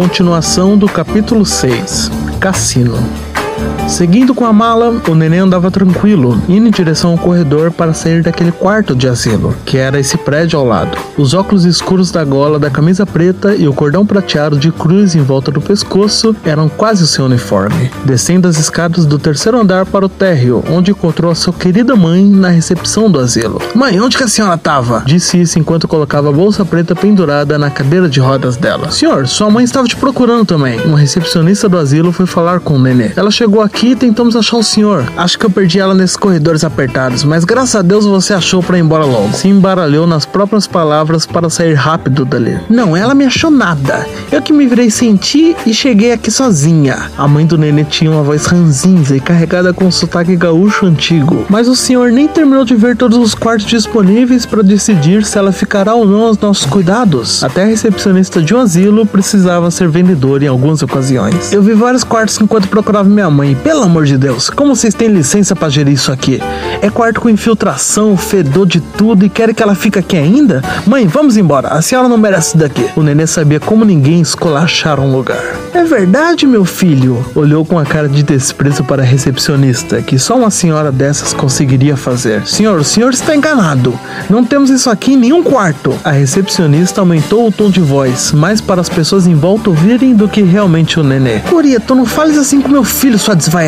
Continuação do capítulo 6 Cassino Seguindo com a mala, o neném andava tranquilo, indo em direção ao corredor para sair daquele quarto de asilo, que era esse prédio ao lado. Os óculos escuros da gola da camisa preta e o cordão prateado de cruz em volta do pescoço eram quase o seu uniforme. Descendo as escadas do terceiro andar para o térreo, onde encontrou a sua querida mãe na recepção do asilo. Mãe, onde que a senhora estava? Disse isso enquanto colocava a bolsa preta pendurada na cadeira de rodas dela. Senhor, sua mãe estava te procurando também. Uma recepcionista do asilo foi falar com o nenê. Ela chegou aqui aqui e tentamos achar o senhor. Acho que eu perdi ela nesses corredores apertados, mas graças a Deus você achou para ir embora logo. Se embaralhou nas próprias palavras para sair rápido dali. Não, ela me achou nada. Eu que me virei sentir e cheguei aqui sozinha. A mãe do nenê tinha uma voz ranzinza e carregada com um sotaque gaúcho antigo. Mas o senhor nem terminou de ver todos os quartos disponíveis para decidir se ela ficará ou não aos nossos cuidados. Até a recepcionista de um asilo precisava ser vendedora em algumas ocasiões. Eu vi vários quartos enquanto procurava minha mãe. Pelo amor de Deus, como vocês têm licença para gerir isso aqui? É quarto com infiltração, fedor de tudo e querem que ela fique aqui ainda? Mãe, vamos embora. A senhora não merece daqui. O nenê sabia como ninguém escolachar um lugar. É verdade, meu filho? Olhou com a cara de desprezo para a recepcionista, que só uma senhora dessas conseguiria fazer. Senhor, o senhor está enganado. Não temos isso aqui em nenhum quarto. A recepcionista aumentou o tom de voz, mais para as pessoas em volta ouvirem do que realmente o nenê. Curia, tu não fales assim com meu filho, sua desvairada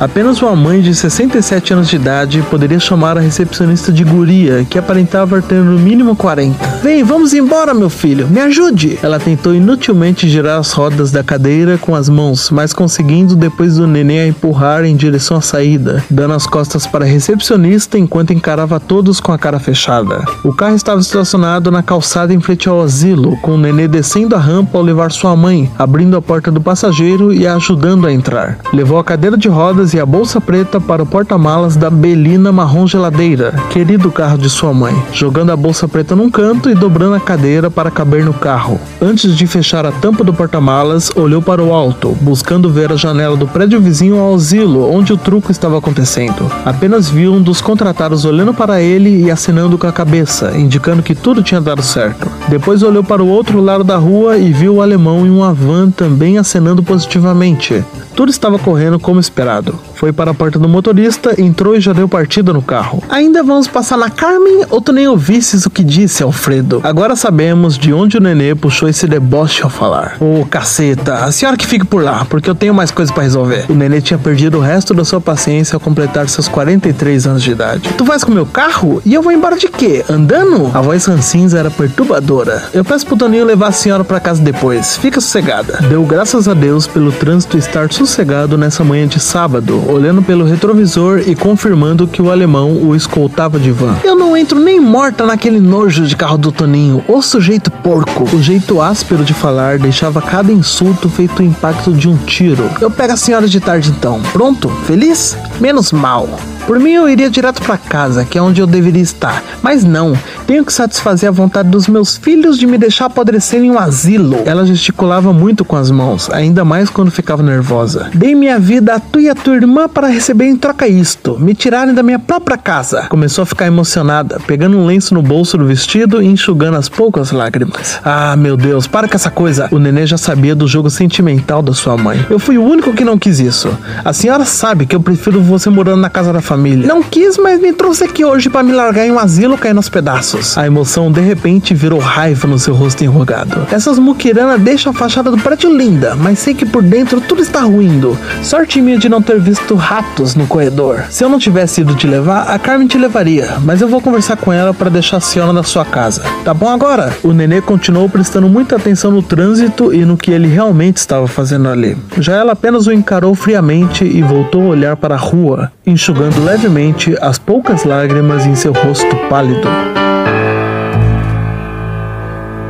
Apenas uma mãe de 67 anos de idade poderia chamar a recepcionista de guria, que aparentava ter no mínimo 40. Vem, vamos embora, meu filho, me ajude! Ela tentou inutilmente girar as rodas da cadeira com as mãos, mas conseguindo depois do neném a empurrar em direção à saída, dando as costas para a recepcionista enquanto encarava todos com a cara fechada. O carro estava estacionado na calçada em frente ao asilo, com o nenê descendo a rampa ao levar sua mãe, abrindo a porta do passageiro e a ajudando a entrar. Levou a cadeira cadeira de rodas e a bolsa preta para o porta-malas da Belina marrom geladeira, querido carro de sua mãe, jogando a bolsa preta num canto e dobrando a cadeira para caber no carro. Antes de fechar a tampa do porta-malas, olhou para o alto, buscando ver a janela do prédio vizinho ao asilo, onde o truco estava acontecendo. Apenas viu um dos contratados olhando para ele e acenando com a cabeça, indicando que tudo tinha dado certo. Depois olhou para o outro lado da rua e viu o alemão em uma van também acenando positivamente. Tudo estava correndo como esperado. Foi para a porta do motorista, entrou e já deu partida no carro. Ainda vamos passar na Carmen ou tu nem ouvisses o que disse, Alfredo? Agora sabemos de onde o nenê puxou esse deboche ao falar. Ô, oh, caceta, a senhora que fique por lá, porque eu tenho mais coisas para resolver. O nenê tinha perdido o resto da sua paciência ao completar seus 43 anos de idade. Tu vais com meu carro? E eu vou embora de quê? Andando? A voz rancinza era perturbadora. Eu peço pro Toninho levar a senhora para casa depois. Fica sossegada. Deu graças a Deus pelo trânsito estar sossegado nessa manhã de sábado, olhando pelo retrovisor e confirmando que o alemão o escoltava de van. Eu não entro nem morta naquele nojo de carro do Toninho, o sujeito porco. O jeito áspero de falar deixava cada insulto feito o impacto de um tiro. Eu pego a senhora de tarde então. Pronto? Feliz? Menos mal. Por mim, eu iria direto para casa, que é onde eu deveria estar. Mas não, tenho que satisfazer a vontade dos meus filhos de me deixar apodrecer em um asilo. Ela gesticulava muito com as mãos, ainda mais quando ficava nervosa. Dei minha vida a tu e a tua irmã para receber em troca isto, me tirarem da minha própria casa. Começou a ficar emocionada, pegando um lenço no bolso do vestido e enxugando as poucas lágrimas. Ah, meu Deus, para com essa coisa. O nenê já sabia do jogo sentimental da sua mãe. Eu fui o único que não quis isso. A senhora sabe que eu prefiro você morando na casa da família. Não quis, mas me trouxe aqui hoje para me largar em um asilo cair nos pedaços. A emoção de repente virou raiva no seu rosto enrugado. Essas muquiranas deixam a fachada do prédio linda, mas sei que por dentro tudo está ruindo. Sorte minha de não ter visto ratos no corredor. Se eu não tivesse ido te levar, a Carmen te levaria, mas eu vou conversar com ela para deixar a senhora na sua casa. Tá bom agora? O nenê continuou prestando muita atenção no trânsito e no que ele realmente estava fazendo ali. Já ela apenas o encarou friamente e voltou a olhar para a rua, enxugando levemente as poucas lágrimas em seu rosto pálido.